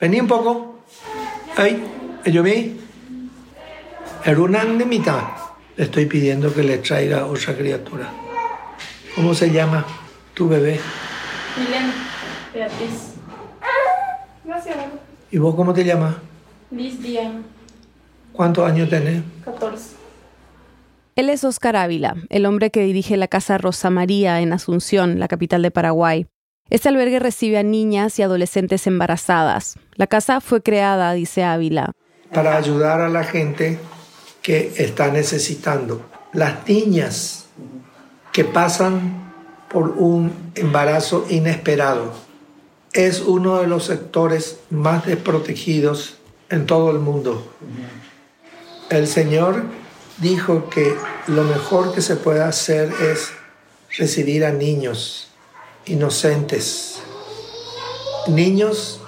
Vení un poco. Ay, yo vi. El de mitad. Le estoy pidiendo que le traiga otra criatura. ¿Cómo se llama tu bebé? Milena Beatriz. Gracias. ¿Y vos cómo te llamas? Liz Diana. ¿Cuántos años tenés? 14. Él es Oscar Ávila, el hombre que dirige la Casa Rosa María en Asunción, la capital de Paraguay. Este albergue recibe a niñas y adolescentes embarazadas. La casa fue creada, dice Ávila, para ayudar a la gente que está necesitando. Las niñas que pasan por un embarazo inesperado es uno de los sectores más desprotegidos en todo el mundo. El Señor dijo que lo mejor que se puede hacer es recibir a niños inocentes, niños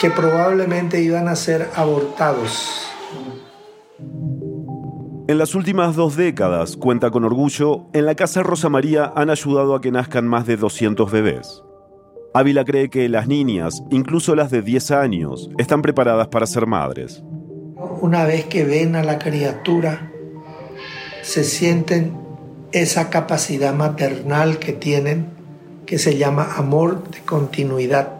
que probablemente iban a ser abortados. En las últimas dos décadas, cuenta con orgullo, en la Casa Rosa María han ayudado a que nazcan más de 200 bebés. Ávila cree que las niñas, incluso las de 10 años, están preparadas para ser madres. Una vez que ven a la criatura, se sienten esa capacidad maternal que tienen, que se llama amor de continuidad.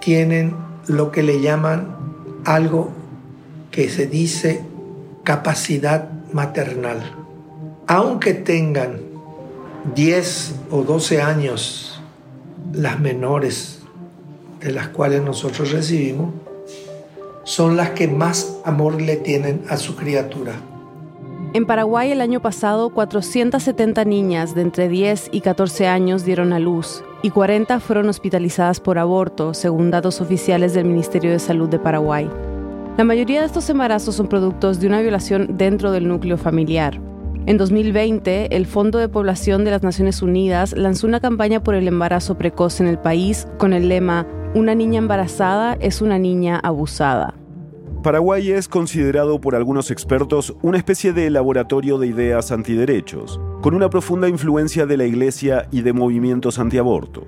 Tienen lo que le llaman algo que se dice capacidad maternal. Aunque tengan 10 o 12 años, las menores de las cuales nosotros recibimos, son las que más amor le tienen a su criatura. En Paraguay el año pasado 470 niñas de entre 10 y 14 años dieron a luz y 40 fueron hospitalizadas por aborto, según datos oficiales del Ministerio de Salud de Paraguay. La mayoría de estos embarazos son productos de una violación dentro del núcleo familiar. En 2020, el Fondo de Población de las Naciones Unidas lanzó una campaña por el embarazo precoz en el país con el lema Una niña embarazada es una niña abusada. Paraguay es considerado por algunos expertos una especie de laboratorio de ideas antiderechos, con una profunda influencia de la Iglesia y de movimientos antiaborto.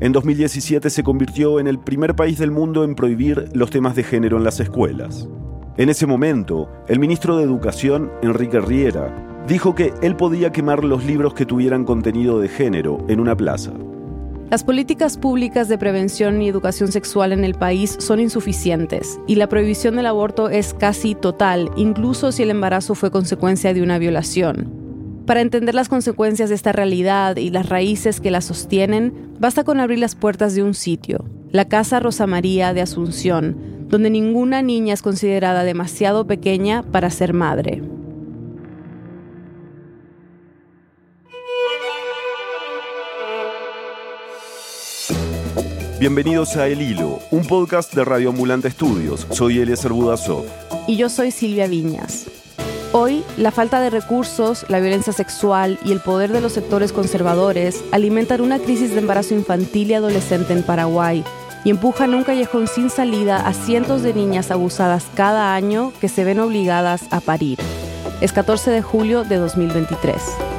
En 2017 se convirtió en el primer país del mundo en prohibir los temas de género en las escuelas. En ese momento, el ministro de Educación, Enrique Riera, dijo que él podía quemar los libros que tuvieran contenido de género en una plaza. Las políticas públicas de prevención y educación sexual en el país son insuficientes y la prohibición del aborto es casi total, incluso si el embarazo fue consecuencia de una violación. Para entender las consecuencias de esta realidad y las raíces que la sostienen, basta con abrir las puertas de un sitio, la Casa Rosa María de Asunción, donde ninguna niña es considerada demasiado pequeña para ser madre. Bienvenidos a El Hilo, un podcast de Radio Ambulante Estudios. Soy Eliezer Budasov. Y yo soy Silvia Viñas. Hoy, la falta de recursos, la violencia sexual y el poder de los sectores conservadores alimentan una crisis de embarazo infantil y adolescente en Paraguay y empujan un callejón sin salida a cientos de niñas abusadas cada año que se ven obligadas a parir. Es 14 de julio de 2023.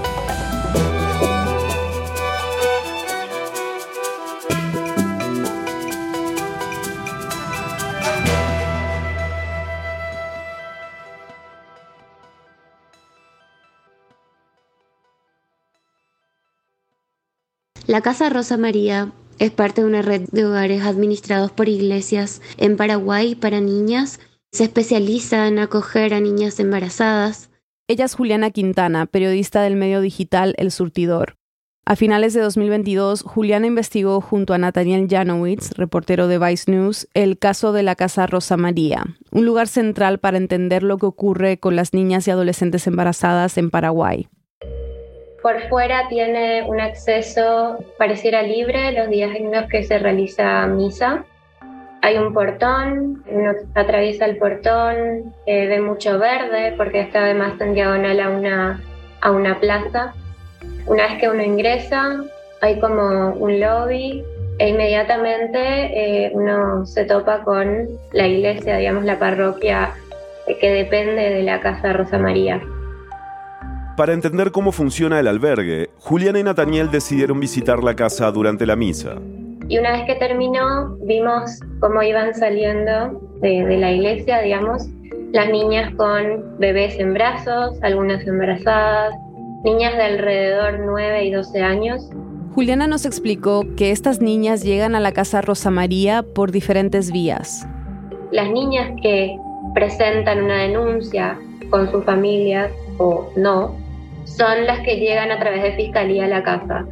La Casa Rosa María es parte de una red de hogares administrados por iglesias en Paraguay para niñas. Se especializa en acoger a niñas embarazadas. Ella es Juliana Quintana, periodista del medio digital El Surtidor. A finales de 2022, Juliana investigó junto a Nathaniel Janowitz, reportero de Vice News, el caso de la Casa Rosa María, un lugar central para entender lo que ocurre con las niñas y adolescentes embarazadas en Paraguay. Por fuera tiene un acceso, pareciera libre, los días en los que se realiza misa. Hay un portón, uno atraviesa el portón, eh, ve mucho verde porque está además en diagonal a una, a una plaza. Una vez que uno ingresa, hay como un lobby e inmediatamente eh, uno se topa con la iglesia, digamos la parroquia que depende de la Casa Rosa María. Para entender cómo funciona el albergue, Juliana y Nathaniel decidieron visitar la casa durante la misa. Y una vez que terminó, vimos cómo iban saliendo de, de la iglesia, digamos, las niñas con bebés en brazos, algunas embarazadas, niñas de alrededor 9 y 12 años. Juliana nos explicó que estas niñas llegan a la Casa Rosa María por diferentes vías. Las niñas que presentan una denuncia con sus familias o no, son las que llegan a través de fiscalía a la casa.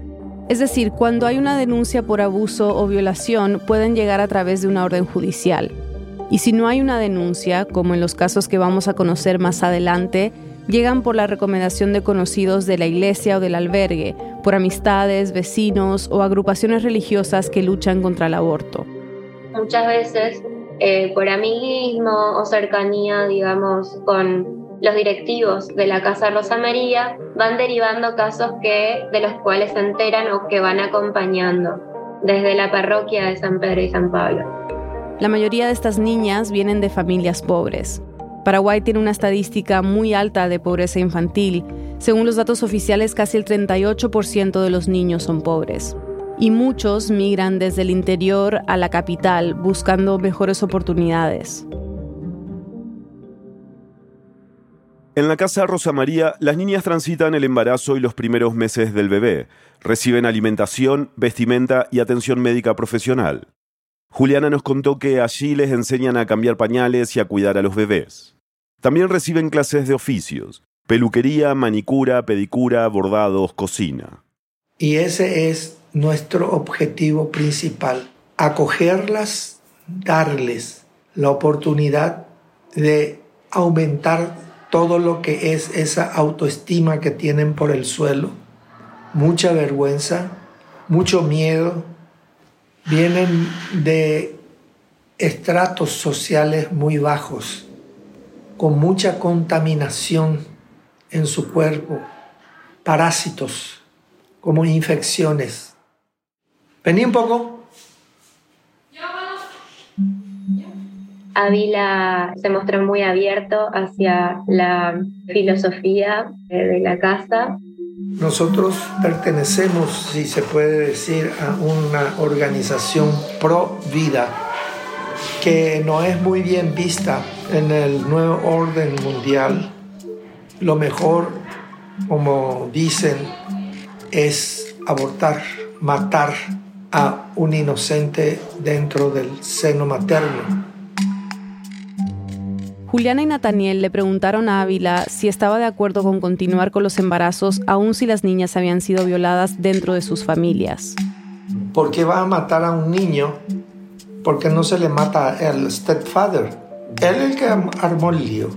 Es decir, cuando hay una denuncia por abuso o violación, pueden llegar a través de una orden judicial. Y si no hay una denuncia, como en los casos que vamos a conocer más adelante, llegan por la recomendación de conocidos de la iglesia o del albergue, por amistades, vecinos o agrupaciones religiosas que luchan contra el aborto. Muchas veces eh, por amiguismo o cercanía, digamos, con los directivos de la Casa Rosa María, van derivando casos que, de los cuales se enteran o que van acompañando desde la parroquia de San Pedro y San Pablo. La mayoría de estas niñas vienen de familias pobres. Paraguay tiene una estadística muy alta de pobreza infantil. Según los datos oficiales, casi el 38% de los niños son pobres. Y muchos migran desde el interior a la capital buscando mejores oportunidades. En la casa Rosa María, las niñas transitan el embarazo y los primeros meses del bebé. Reciben alimentación, vestimenta y atención médica profesional. Juliana nos contó que allí les enseñan a cambiar pañales y a cuidar a los bebés. También reciben clases de oficios, peluquería, manicura, pedicura, bordados, cocina. Y ese es nuestro objetivo principal, acogerlas, darles la oportunidad de aumentar todo lo que es esa autoestima que tienen por el suelo, mucha vergüenza, mucho miedo, vienen de estratos sociales muy bajos, con mucha contaminación en su cuerpo, parásitos como infecciones. Vení un poco. Ávila se mostró muy abierto hacia la filosofía de la casa nosotros pertenecemos, si se puede decir, a una organización pro vida que no es muy bien vista en el nuevo orden mundial. Lo mejor, como dicen, es abortar, matar a un inocente dentro del seno materno. Juliana y Nathaniel le preguntaron a Ávila si estaba de acuerdo con continuar con los embarazos aun si las niñas habían sido violadas dentro de sus familias. ¿Por qué va a matar a un niño? ¿Por qué no se le mata al stepfather? Él es el que armó el lío.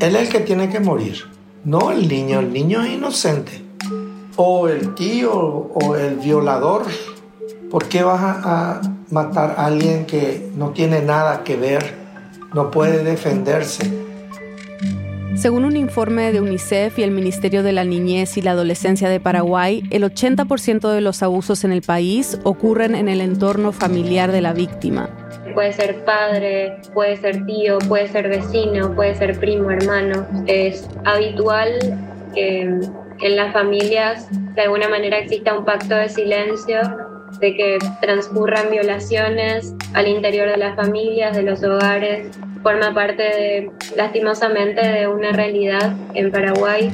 Él es el que tiene que morir. No el niño, el niño es inocente. O el tío o el violador. ¿Por qué vas a matar a alguien que no tiene nada que ver no puede defenderse. Según un informe de UNICEF y el Ministerio de la Niñez y la Adolescencia de Paraguay, el 80% de los abusos en el país ocurren en el entorno familiar de la víctima. Puede ser padre, puede ser tío, puede ser vecino, puede ser primo, hermano. Es habitual que en las familias de alguna manera exista un pacto de silencio de que transcurran violaciones al interior de las familias, de los hogares, forma parte lastimosamente de una realidad en Paraguay.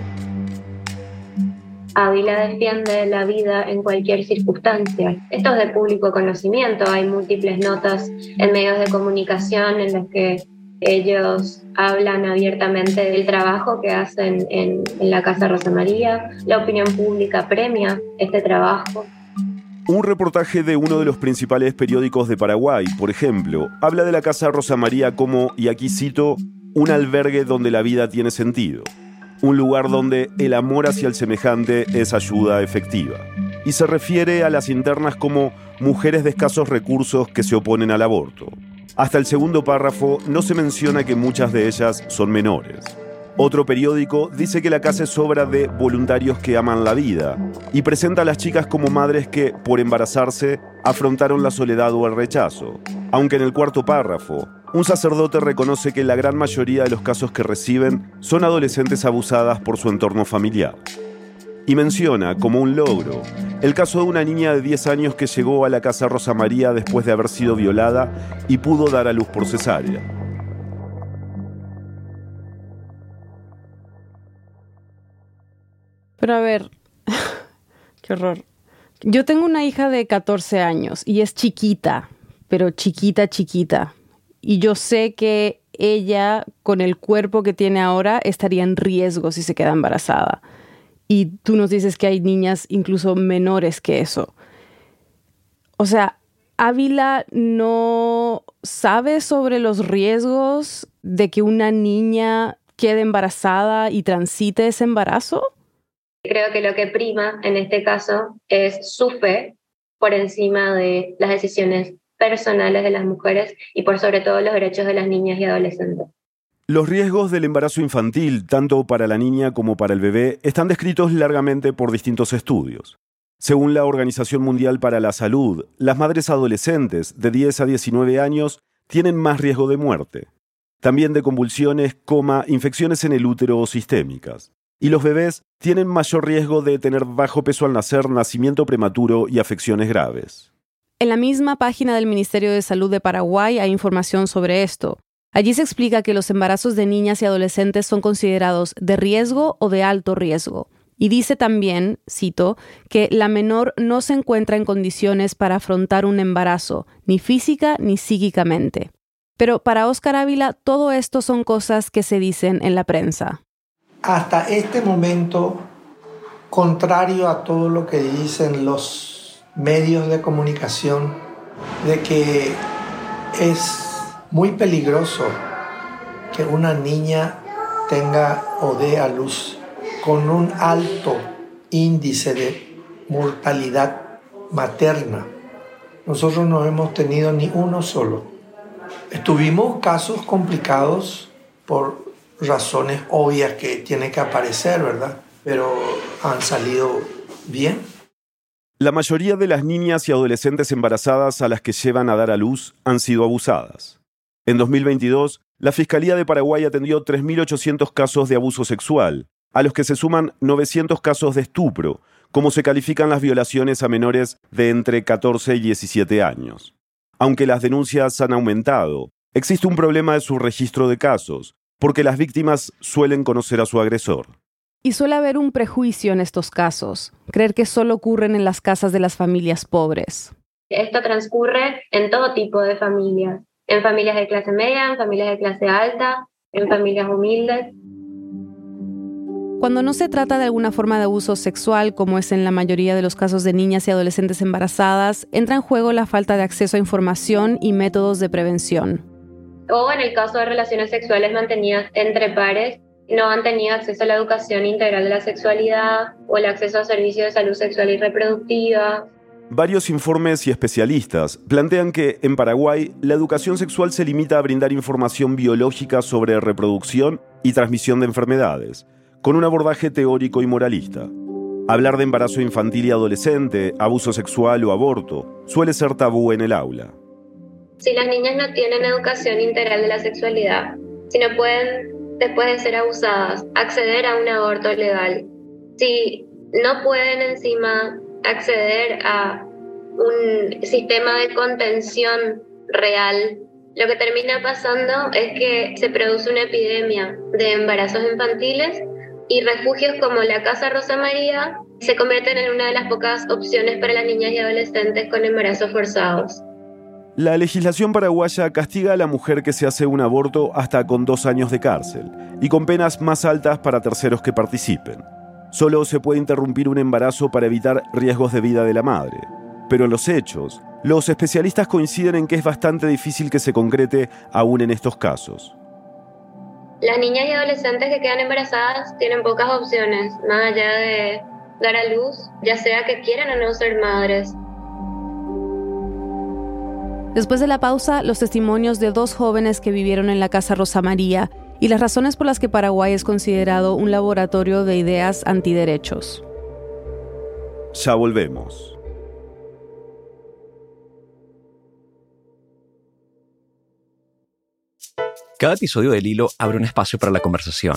Ávila defiende la vida en cualquier circunstancia. Esto es de público conocimiento, hay múltiples notas en medios de comunicación en las que ellos hablan abiertamente del trabajo que hacen en, en la Casa Rosa María. La opinión pública premia este trabajo. Un reportaje de uno de los principales periódicos de Paraguay, por ejemplo, habla de la Casa Rosa María como, y aquí cito, un albergue donde la vida tiene sentido, un lugar donde el amor hacia el semejante es ayuda efectiva. Y se refiere a las internas como mujeres de escasos recursos que se oponen al aborto. Hasta el segundo párrafo no se menciona que muchas de ellas son menores. Otro periódico dice que la casa es obra de voluntarios que aman la vida y presenta a las chicas como madres que, por embarazarse, afrontaron la soledad o el rechazo. Aunque en el cuarto párrafo, un sacerdote reconoce que la gran mayoría de los casos que reciben son adolescentes abusadas por su entorno familiar. Y menciona como un logro el caso de una niña de 10 años que llegó a la casa Rosa María después de haber sido violada y pudo dar a luz por cesárea. Pero a ver, qué horror. Yo tengo una hija de 14 años y es chiquita, pero chiquita, chiquita. Y yo sé que ella, con el cuerpo que tiene ahora, estaría en riesgo si se queda embarazada. Y tú nos dices que hay niñas incluso menores que eso. O sea, Ávila no sabe sobre los riesgos de que una niña quede embarazada y transite ese embarazo. Creo que lo que prima en este caso es su fe por encima de las decisiones personales de las mujeres y por sobre todo los derechos de las niñas y adolescentes. Los riesgos del embarazo infantil, tanto para la niña como para el bebé, están descritos largamente por distintos estudios. Según la Organización Mundial para la Salud, las madres adolescentes de 10 a 19 años tienen más riesgo de muerte, también de convulsiones, coma, infecciones en el útero o sistémicas. Y los bebés tienen mayor riesgo de tener bajo peso al nacer, nacimiento prematuro y afecciones graves. En la misma página del Ministerio de Salud de Paraguay hay información sobre esto. Allí se explica que los embarazos de niñas y adolescentes son considerados de riesgo o de alto riesgo. Y dice también, cito, que la menor no se encuentra en condiciones para afrontar un embarazo, ni física ni psíquicamente. Pero para Óscar Ávila, todo esto son cosas que se dicen en la prensa hasta este momento, contrario a todo lo que dicen los medios de comunicación, de que es muy peligroso que una niña tenga o dé a luz con un alto índice de mortalidad materna. Nosotros no hemos tenido ni uno solo. Estuvimos casos complicados por razones obvias que tienen que aparecer, ¿verdad? Pero han salido bien. La mayoría de las niñas y adolescentes embarazadas a las que llevan a dar a luz han sido abusadas. En 2022, la Fiscalía de Paraguay atendió 3.800 casos de abuso sexual, a los que se suman 900 casos de estupro, como se califican las violaciones a menores de entre 14 y 17 años. Aunque las denuncias han aumentado, existe un problema de su registro de casos, porque las víctimas suelen conocer a su agresor. Y suele haber un prejuicio en estos casos, creer que solo ocurren en las casas de las familias pobres. Esto transcurre en todo tipo de familias, en familias de clase media, en familias de clase alta, en familias humildes. Cuando no se trata de alguna forma de abuso sexual, como es en la mayoría de los casos de niñas y adolescentes embarazadas, entra en juego la falta de acceso a información y métodos de prevención o en el caso de relaciones sexuales mantenidas entre pares, no han tenido acceso a la educación integral de la sexualidad o el acceso a servicios de salud sexual y reproductiva. Varios informes y especialistas plantean que en Paraguay la educación sexual se limita a brindar información biológica sobre reproducción y transmisión de enfermedades, con un abordaje teórico y moralista. Hablar de embarazo infantil y adolescente, abuso sexual o aborto suele ser tabú en el aula. Si las niñas no tienen educación integral de la sexualidad, si no pueden, después de ser abusadas, acceder a un aborto legal, si no pueden encima acceder a un sistema de contención real, lo que termina pasando es que se produce una epidemia de embarazos infantiles y refugios como la Casa Rosa María se convierten en una de las pocas opciones para las niñas y adolescentes con embarazos forzados. La legislación paraguaya castiga a la mujer que se hace un aborto hasta con dos años de cárcel y con penas más altas para terceros que participen. Solo se puede interrumpir un embarazo para evitar riesgos de vida de la madre. Pero en los hechos, los especialistas coinciden en que es bastante difícil que se concrete aún en estos casos. Las niñas y adolescentes que quedan embarazadas tienen pocas opciones, más allá de dar a luz, ya sea que quieran o no ser madres. Después de la pausa, los testimonios de dos jóvenes que vivieron en la Casa Rosa María y las razones por las que Paraguay es considerado un laboratorio de ideas antiderechos. Ya volvemos. Cada episodio del Hilo abre un espacio para la conversación.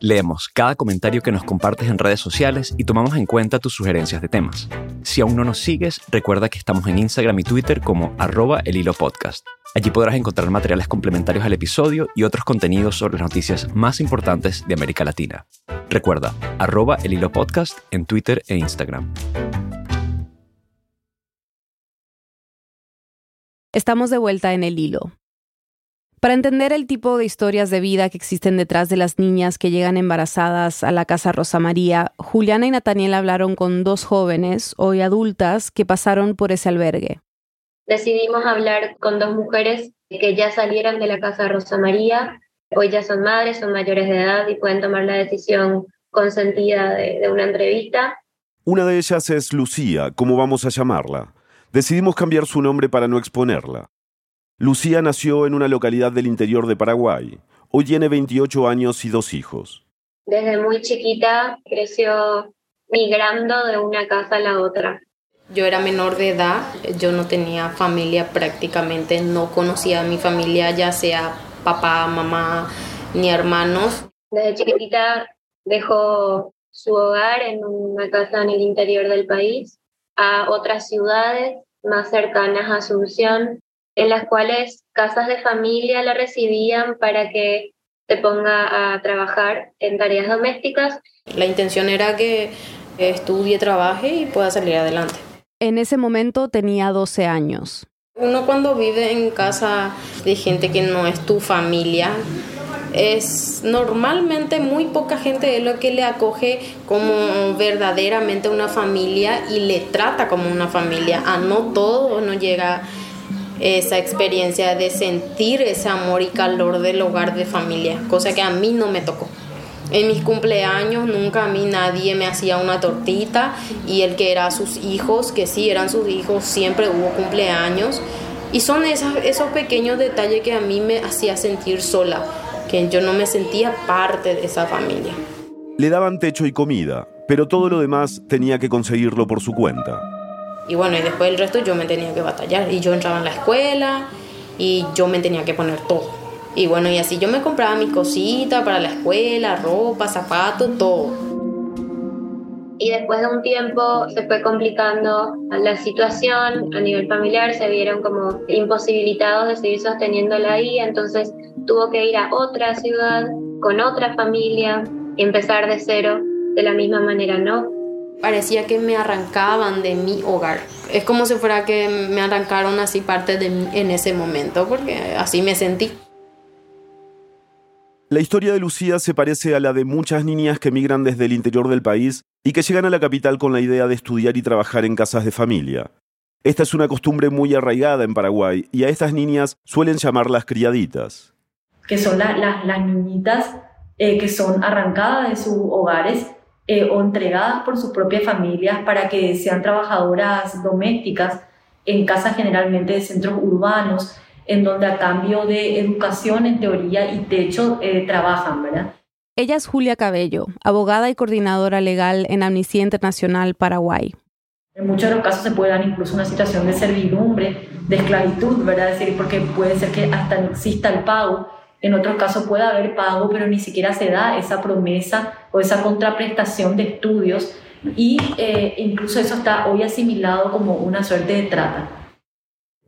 Leemos cada comentario que nos compartes en redes sociales y tomamos en cuenta tus sugerencias de temas. Si aún no nos sigues, recuerda que estamos en Instagram y Twitter como arroba el hilo podcast. Allí podrás encontrar materiales complementarios al episodio y otros contenidos sobre las noticias más importantes de América Latina. Recuerda, arroba el hilo podcast en Twitter e Instagram. Estamos de vuelta en el hilo. Para entender el tipo de historias de vida que existen detrás de las niñas que llegan embarazadas a la Casa Rosa María, Juliana y Nathaniel hablaron con dos jóvenes, hoy adultas, que pasaron por ese albergue. Decidimos hablar con dos mujeres que ya salieron de la Casa Rosa María, hoy ya son madres, son mayores de edad y pueden tomar la decisión consentida de, de una entrevista. Una de ellas es Lucía, como vamos a llamarla. Decidimos cambiar su nombre para no exponerla. Lucía nació en una localidad del interior de Paraguay. Hoy tiene 28 años y dos hijos. Desde muy chiquita creció migrando de una casa a la otra. Yo era menor de edad, yo no tenía familia prácticamente, no conocía a mi familia, ya sea papá, mamá, ni hermanos. Desde chiquitita dejó su hogar en una casa en el interior del país a otras ciudades más cercanas a Asunción, en las cuales casas de familia la recibían para que se ponga a trabajar en tareas domésticas. La intención era que estudie, trabaje y pueda salir adelante. En ese momento tenía 12 años. Uno cuando vive en casa de gente que no es tu familia, es normalmente muy poca gente es lo que le acoge como verdaderamente una familia y le trata como una familia. A no todo no llega esa experiencia de sentir ese amor y calor del hogar de familia, cosa que a mí no me tocó. En mis cumpleaños nunca a mí nadie me hacía una tortita y el que era sus hijos, que sí eran sus hijos, siempre hubo cumpleaños. Y son esos, esos pequeños detalles que a mí me hacía sentir sola, que yo no me sentía parte de esa familia. Le daban techo y comida, pero todo lo demás tenía que conseguirlo por su cuenta. Y bueno, y después el resto yo me tenía que batallar. Y yo entraba en la escuela y yo me tenía que poner todo. Y bueno, y así yo me compraba mis cositas para la escuela, ropa, zapatos, todo. Y después de un tiempo se fue complicando la situación a nivel familiar, se vieron como imposibilitados de seguir sosteniéndola ahí, entonces tuvo que ir a otra ciudad con otra familia y empezar de cero de la misma manera, ¿no? Parecía que me arrancaban de mi hogar. Es como si fuera que me arrancaron así parte de mí en ese momento, porque así me sentí. La historia de Lucía se parece a la de muchas niñas que migran desde el interior del país y que llegan a la capital con la idea de estudiar y trabajar en casas de familia. Esta es una costumbre muy arraigada en Paraguay y a estas niñas suelen llamarlas criaditas. Que son las, las niñitas eh, que son arrancadas de sus hogares eh, o entregadas por sus propias familias para que sean trabajadoras domésticas en casas generalmente de centros urbanos en donde a cambio de educación en teoría y techo eh, trabajan, ¿verdad? Ella es Julia Cabello, abogada y coordinadora legal en Amnistía Internacional Paraguay. En muchos de los casos se puede dar incluso una situación de servidumbre, de esclavitud, ¿verdad? Es decir, porque puede ser que hasta no exista el pago. En otros casos puede haber pago, pero ni siquiera se da esa promesa o esa contraprestación de estudios y eh, incluso eso está hoy asimilado como una suerte de trata.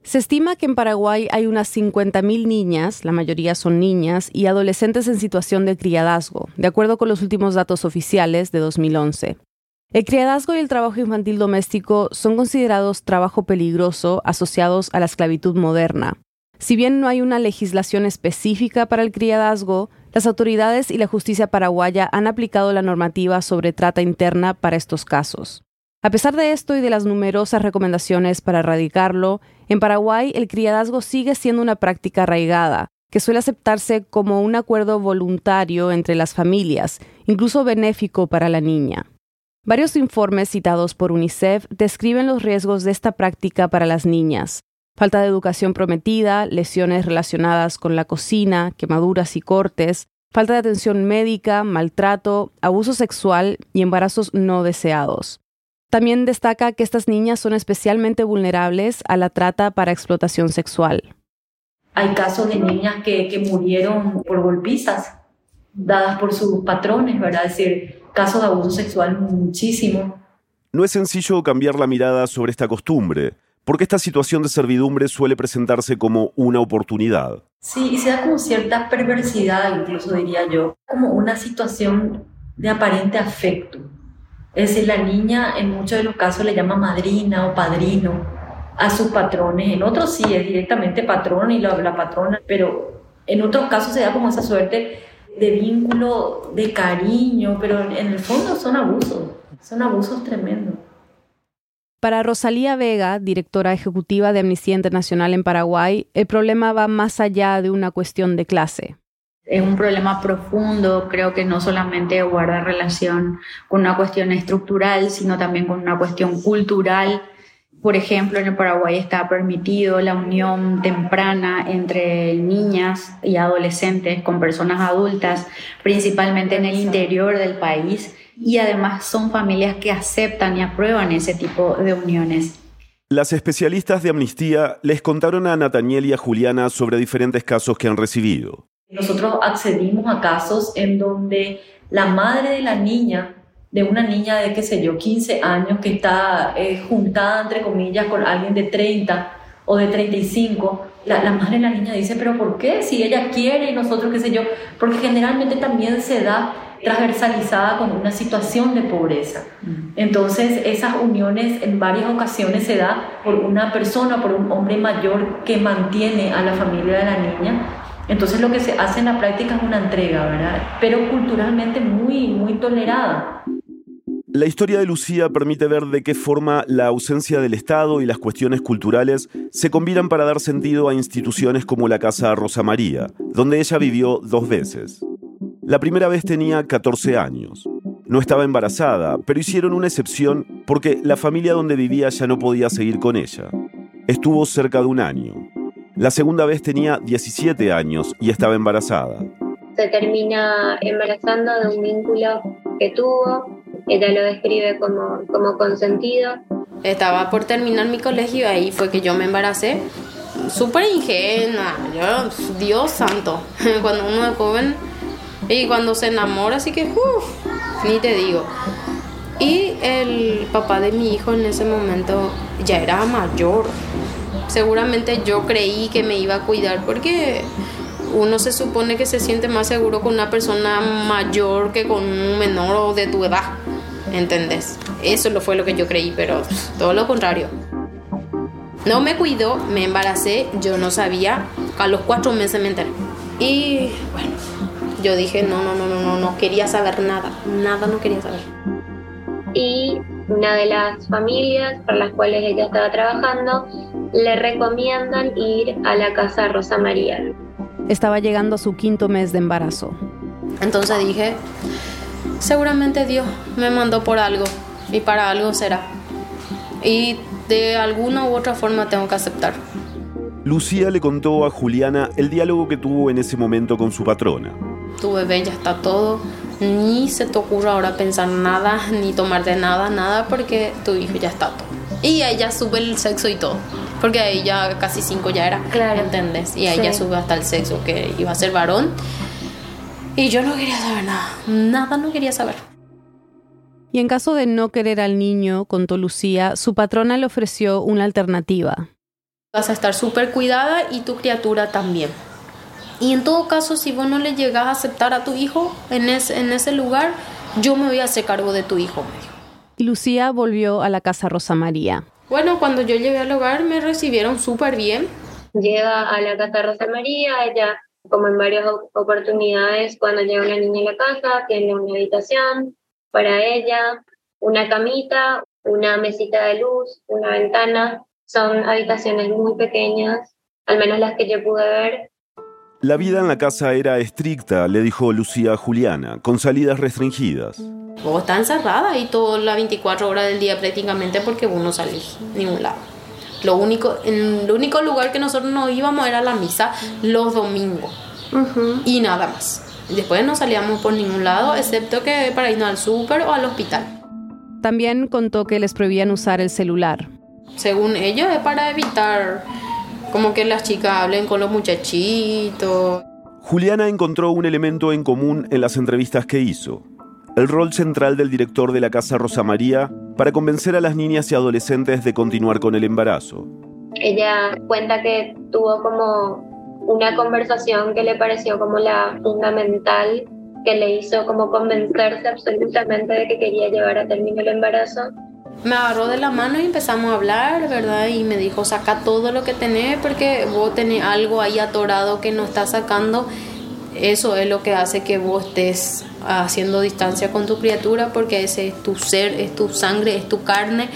Se estima que en Paraguay hay unas 50.000 niñas, la mayoría son niñas, y adolescentes en situación de criadazgo, de acuerdo con los últimos datos oficiales de 2011. El criadazgo y el trabajo infantil doméstico son considerados trabajo peligroso asociados a la esclavitud moderna. Si bien no hay una legislación específica para el criadazgo, las autoridades y la justicia paraguaya han aplicado la normativa sobre trata interna para estos casos. A pesar de esto y de las numerosas recomendaciones para erradicarlo, en Paraguay el criadazgo sigue siendo una práctica arraigada, que suele aceptarse como un acuerdo voluntario entre las familias, incluso benéfico para la niña. Varios informes citados por UNICEF describen los riesgos de esta práctica para las niñas. Falta de educación prometida, lesiones relacionadas con la cocina, quemaduras y cortes, falta de atención médica, maltrato, abuso sexual y embarazos no deseados. También destaca que estas niñas son especialmente vulnerables a la trata para explotación sexual. Hay casos de niñas que, murieron por golpizas dadas por sus patrones, ¿verdad? Es decir, casos de abuso sexual muchísimo. No es sencillo cambiar la mirada sobre esta costumbre, porque esta situación de servidumbre suele presentarse como una oportunidad. Sí, y se da como cierta perversidad, incluso diría yo, como una situación de aparente afecto. Es decir, la niña en muchos de los casos le llama madrina o padrino a sus patrones, en otros sí es directamente patrón y la, la patrona, pero en otros casos se da como esa suerte de vínculo, de cariño, pero en el fondo son abusos. Son abusos tremendos. Para Rosalía Vega, directora ejecutiva de Amnistía Internacional en Paraguay, el problema va más allá de una cuestión de clase. Es un problema profundo, creo que no solamente guarda relación con una cuestión estructural, sino también con una cuestión cultural. Por ejemplo, en el Paraguay está permitido la unión temprana entre niñas y adolescentes con personas adultas, principalmente en el interior del país y además son familias que aceptan y aprueban ese tipo de uniones. Las especialistas de amnistía les contaron a Nataniel y a Juliana sobre diferentes casos que han recibido. Nosotros accedimos a casos en donde la madre de la niña, de una niña de, qué sé yo, 15 años, que está eh, juntada, entre comillas, con alguien de 30 o de 35, la, la madre de la niña dice, pero ¿por qué? Si ella quiere y nosotros, qué sé yo, porque generalmente también se da transversalizada con una situación de pobreza. Entonces, esas uniones en varias ocasiones se da por una persona, por un hombre mayor que mantiene a la familia de la niña. Entonces, lo que se hace en la práctica es una entrega, ¿verdad? Pero culturalmente muy, muy tolerada. La historia de Lucía permite ver de qué forma la ausencia del Estado y las cuestiones culturales se combinan para dar sentido a instituciones como la Casa Rosa María, donde ella vivió dos veces. La primera vez tenía 14 años. No estaba embarazada, pero hicieron una excepción porque la familia donde vivía ya no podía seguir con ella. Estuvo cerca de un año. La segunda vez tenía 17 años y estaba embarazada. Se termina embarazando de un vínculo que tuvo. Ella lo describe como, como consentido. Estaba por terminar mi colegio y ahí fue que yo me embaracé. Súper ingenua. Yo, Dios santo. Cuando uno es joven y cuando se enamora, así que, uff, ni te digo. Y el papá de mi hijo en ese momento ya era mayor. Seguramente yo creí que me iba a cuidar porque uno se supone que se siente más seguro con una persona mayor que con un menor de tu edad. ¿Entendés? Eso lo fue lo que yo creí, pero todo lo contrario. No me cuidó, me embaracé, yo no sabía, a los cuatro meses me enteré. Y bueno, yo dije, no, no, no, no, no, no quería saber nada, nada no quería saber. Y una de las familias para las cuales ella estaba trabajando le recomiendan ir a la casa Rosa María. Estaba llegando a su quinto mes de embarazo. Entonces dije, seguramente Dios me mandó por algo y para algo será. Y de alguna u otra forma tengo que aceptar. Lucía le contó a Juliana el diálogo que tuvo en ese momento con su patrona tu bebé ya está todo, ni se te ocurra ahora pensar nada, ni tomarte nada, nada, porque tu hijo ya está todo. Y ella sube el sexo y todo, porque ella casi cinco ya era, claro. ¿entendés? Y ella sube hasta el sexo, que iba a ser varón. Y yo no quería saber nada, nada no quería saber. Y en caso de no querer al niño, contó Lucía, su patrona le ofreció una alternativa. Vas a estar súper cuidada y tu criatura también. Y en todo caso, si vos no le llegas a aceptar a tu hijo en, en ese lugar, yo me voy a hacer cargo de tu hijo, Y Lucía volvió a la casa Rosa María. Bueno, cuando yo llegué al hogar me recibieron súper bien. Llega a la casa Rosa María, ella, como en varias oportunidades, cuando llega una niña a la casa, tiene una habitación para ella, una camita, una mesita de luz, una ventana. Son habitaciones muy pequeñas, al menos las que yo pude ver, la vida en la casa era estricta, le dijo Lucía a Juliana, con salidas restringidas. Vos está encerrada y todas las 24 horas del día prácticamente porque vos no salís ningún lado. Lo único, en el único lugar que nosotros nos íbamos era la misa los domingos. Y nada más. Después no salíamos por ningún lado, excepto que para irnos al súper o al hospital. También contó que les prohibían usar el celular. Según ellos es para evitar como que las chicas hablen con los muchachitos. Juliana encontró un elemento en común en las entrevistas que hizo. el rol central del director de la Casa Rosa María para convencer a las niñas y adolescentes de continuar con el embarazo. Ella cuenta que tuvo como una conversación que le pareció como la fundamental, que le hizo como convencerse absolutamente de que quería llevar a término el embarazo. Me agarró de la mano y empezamos a hablar, ¿verdad? Y me dijo, saca todo lo que tenés porque vos tenés algo ahí atorado que no estás sacando. Eso es lo que hace que vos estés haciendo distancia con tu criatura porque ese es tu ser, es tu sangre, es tu carne.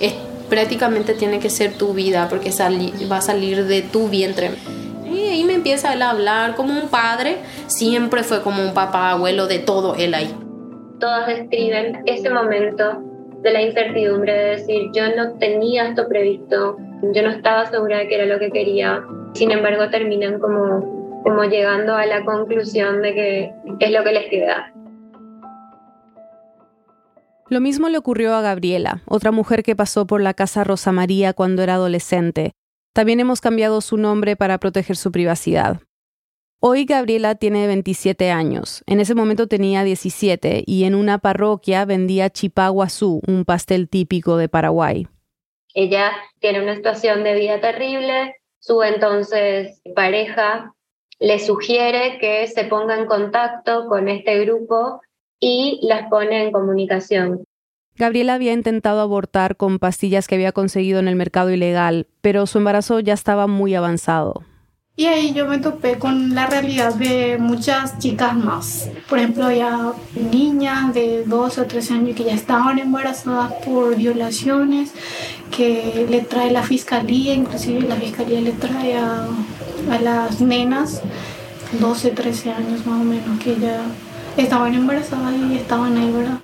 Es, prácticamente tiene que ser tu vida porque va a salir de tu vientre. Y ahí me empieza él a hablar como un padre, siempre fue como un papá, abuelo, de todo él ahí. Todos describen ese momento de la incertidumbre de decir, yo no tenía esto previsto, yo no estaba segura de que era lo que quería, sin embargo terminan como, como llegando a la conclusión de que es lo que les queda. Lo mismo le ocurrió a Gabriela, otra mujer que pasó por la casa Rosa María cuando era adolescente. También hemos cambiado su nombre para proteger su privacidad. Hoy Gabriela tiene 27 años. En ese momento tenía 17 y en una parroquia vendía chipaguazú, un pastel típico de Paraguay. Ella tiene una situación de vida terrible. Su entonces pareja le sugiere que se ponga en contacto con este grupo y las pone en comunicación. Gabriela había intentado abortar con pastillas que había conseguido en el mercado ilegal, pero su embarazo ya estaba muy avanzado. Y ahí yo me topé con la realidad de muchas chicas más. Por ejemplo, había niñas de 12 o 13 años que ya estaban embarazadas por violaciones, que le trae la fiscalía, inclusive la fiscalía le trae a, a las nenas, 12, 13 años más o menos, que ya estaban embarazadas y estaban ahí, ¿verdad?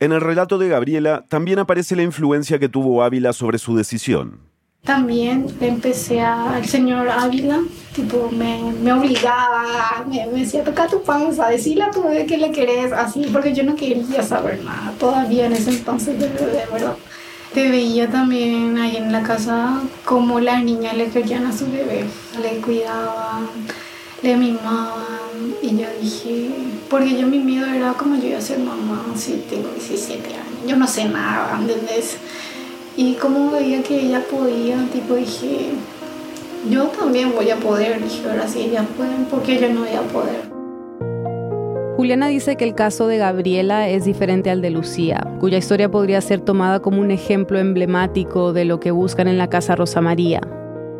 En el relato de Gabriela también aparece la influencia que tuvo Ávila sobre su decisión. También empecé a, señor Ávila, tipo, me, me obligaba, me, decía, toca tu panza, decirle a tu bebé que le querés, así, porque yo no quería saber nada, todavía en ese entonces de ¿verdad? Te veía también ahí en la casa como las niñas le querían a su bebé, le cuidaban, le mimaban, y yo dije, porque yo mi miedo era como yo iba a ser mamá, si tengo 17 años, yo no sé nada, ¿entendés? Y como veía que ella podía, tipo dije, yo también voy a poder. Dije, ahora sí ellas pueden, porque yo no voy a poder. Juliana dice que el caso de Gabriela es diferente al de Lucía, cuya historia podría ser tomada como un ejemplo emblemático de lo que buscan en la Casa Rosa María.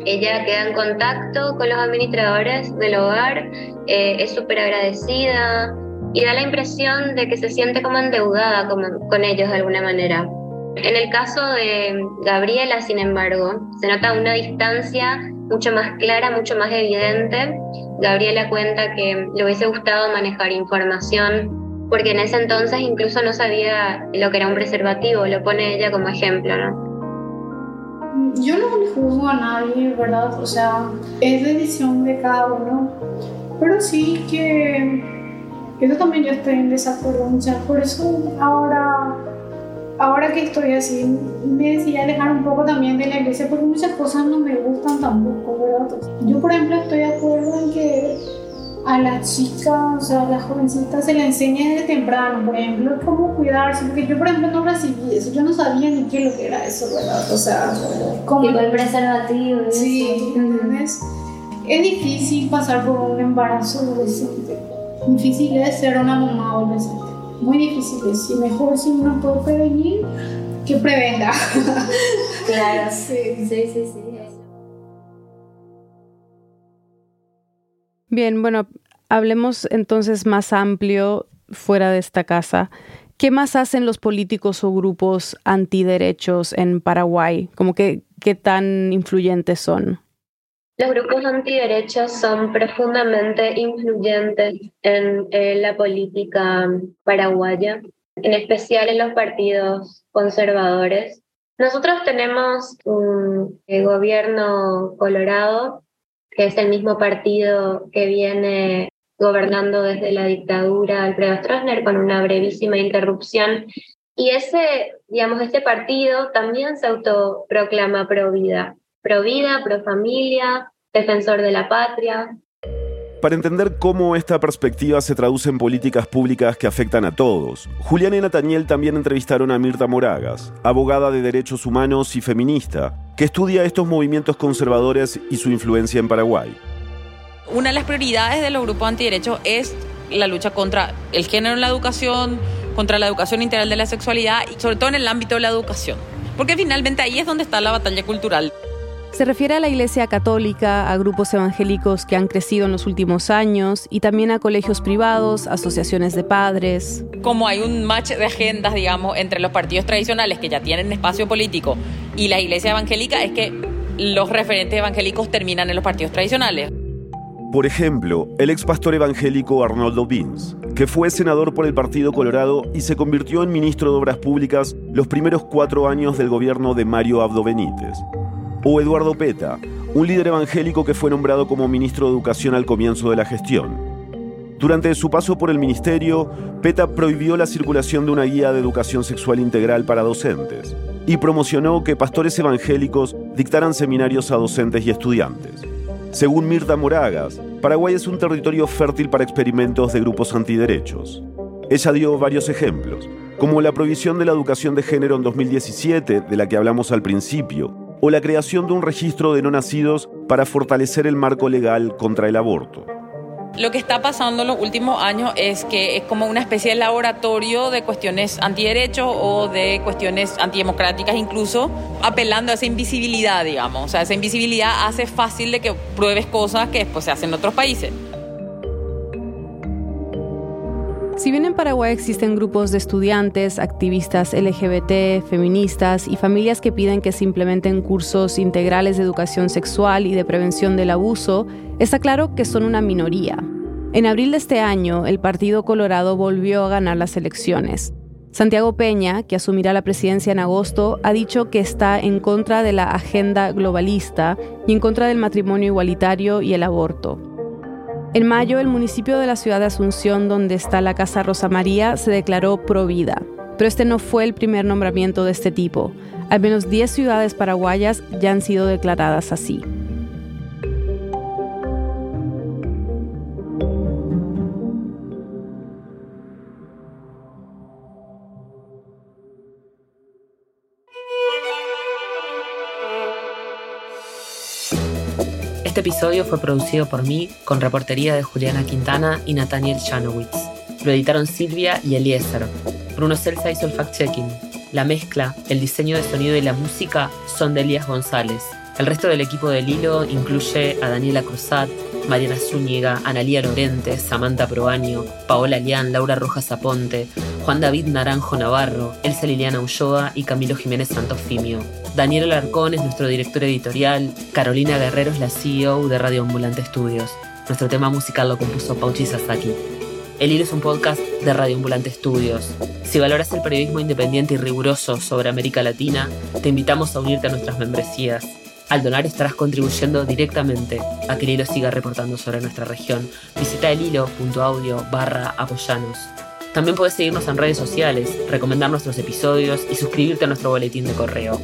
Ella queda en contacto con los administradores del hogar, eh, es súper agradecida y da la impresión de que se siente como endeudada con ellos de alguna manera. En el caso de Gabriela, sin embargo, se nota una distancia mucho más clara, mucho más evidente. Gabriela cuenta que le hubiese gustado manejar información porque en ese entonces incluso no sabía lo que era un preservativo, lo pone ella como ejemplo, ¿no? Yo no le juzgo a nadie, ¿verdad? O sea, es decisión de cada uno, pero sí que eso también yo estoy en desacuerdo, o por eso ahora ahora que estoy así, me decidí alejar un poco también de la iglesia porque muchas cosas no me gustan tampoco, ¿verdad? Yo, por ejemplo, estoy de acuerdo en que a las chicas, o sea, a las jovencitas se le enseñe desde temprano, por ejemplo, cómo cuidarse, porque yo, por ejemplo, no recibí eso, yo no sabía ni qué lo que era eso, ¿verdad? O sea, como... el preservativo. Sí, ¿entendés? Es difícil pasar por un embarazo adolescente, difícil es ser una mamá adolescente muy difíciles y mejor si uno puede prevenir que prevenga. claro, sí, sí, sí, sí. Bien, bueno, hablemos entonces más amplio fuera de esta casa. ¿Qué más hacen los políticos o grupos antiderechos en Paraguay? Como que, ¿Qué tan influyentes son? Los grupos antiderechos son profundamente influyentes en, la política paraguaya, en especial en los partidos conservadores. Nosotros tenemos un gobierno colorado, que es el mismo partido que viene gobernando desde la dictadura Alfredo Stroessner con una brevísima interrupción. Y ese, digamos, este partido también se autoproclama pro vida pro vida, pro familia, defensor de la patria. Para entender cómo esta perspectiva se traduce en políticas públicas que afectan a todos, Julián y Nataniel también entrevistaron a Mirta Moragas, abogada de derechos humanos y feminista, que estudia estos movimientos conservadores y su influencia en Paraguay. Una de las prioridades de los grupos antiderechos es la lucha contra el género en la educación, contra la educación integral de la sexualidad y sobre todo en el ámbito de la educación. Porque finalmente ahí es donde está la batalla cultural. Se refiere a la Iglesia Católica, a grupos evangélicos que han crecido en los últimos años y también a colegios privados, asociaciones de padres. Como hay un match de agendas, digamos, entre los partidos tradicionales que ya tienen espacio político y la Iglesia evangélica, es que los referentes evangélicos terminan en los partidos tradicionales. Por ejemplo, el ex pastor evangélico Arnoldo Bins, que fue senador por el Partido Colorado y se convirtió en ministro de Obras Públicas los primeros cuatro años del gobierno de Mario Abdo Benítez. O Eduardo Peta, un líder evangélico que fue nombrado como ministro de Educación al comienzo de la gestión. Durante su paso por el ministerio, Peta prohibió la circulación de una guía de educación sexual integral para docentes y promocionó que pastores evangélicos dictaran seminarios a docentes y estudiantes. Según Mirta Moragas, Paraguay es un territorio fértil para experimentos de grupos antiderechos. Ella dio varios ejemplos, como la prohibición de la educación de género en 2017, de la que hablamos al principio, o la creación de un registro de no nacidos para fortalecer el marco legal contra el aborto. Lo que está pasando en los últimos años es que es como una especie de laboratorio de cuestiones antiderechos o de cuestiones antidemocráticas incluso, apelando a esa invisibilidad, digamos. O sea, esa invisibilidad hace fácil de que pruebes cosas que después se hacen en otros países. Si bien en Paraguay existen grupos de estudiantes, activistas LGBT, feministas y familias que piden que se implementen cursos integrales de educación sexual y de prevención del abuso, está claro que son una minoría. En abril de este año, el Partido Colorado volvió a ganar las elecciones. Santiago Peña, que asumirá la presidencia en agosto, ha dicho que está en contra de la agenda globalista y en contra del matrimonio igualitario y el aborto. En mayo, el municipio de la ciudad de Asunción, donde está la Casa Rosa María, se declaró pro vida. Pero este no fue el primer nombramiento de este tipo. Al menos 10 ciudades paraguayas ya han sido declaradas así. Este episodio fue producido por mí, con reportería de Juliana Quintana y Nathaniel Janowitz. Lo editaron Silvia y Eliezer. Bruno Celsa hizo el fact-checking. La mezcla, el diseño de sonido y la música son de Elías González. El resto del equipo del hilo incluye a Daniela Cruzat, Mariana Zúñiga, Analía Lorente, Samantha Proaño, Paola Lián, Laura Rojas Aponte, Juan David Naranjo Navarro, Elsa Liliana Ulloa y Camilo Jiménez Santofimio. Daniel Alarcón es nuestro director editorial, Carolina Guerrero es la CEO de Radio Ambulante Estudios. Nuestro tema musical lo compuso Pauchi Sasaki. El Hilo es un podcast de Radio Ambulante Estudios. Si valoras el periodismo independiente y riguroso sobre América Latina, te invitamos a unirte a nuestras membresías. Al donar estarás contribuyendo directamente a que el hilo siga reportando sobre nuestra región. Visita elhilo.audio barra apoyanos. También puedes seguirnos en redes sociales, recomendar nuestros episodios y suscribirte a nuestro boletín de correo.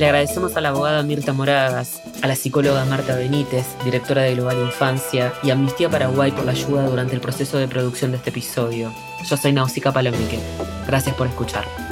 Le agradecemos a la abogada Mirta Moragas, a la psicóloga Marta Benítez, directora de Global Infancia, y a Amnistía Paraguay por la ayuda durante el proceso de producción de este episodio. Yo soy Nausicaa Palomique. Gracias por escuchar.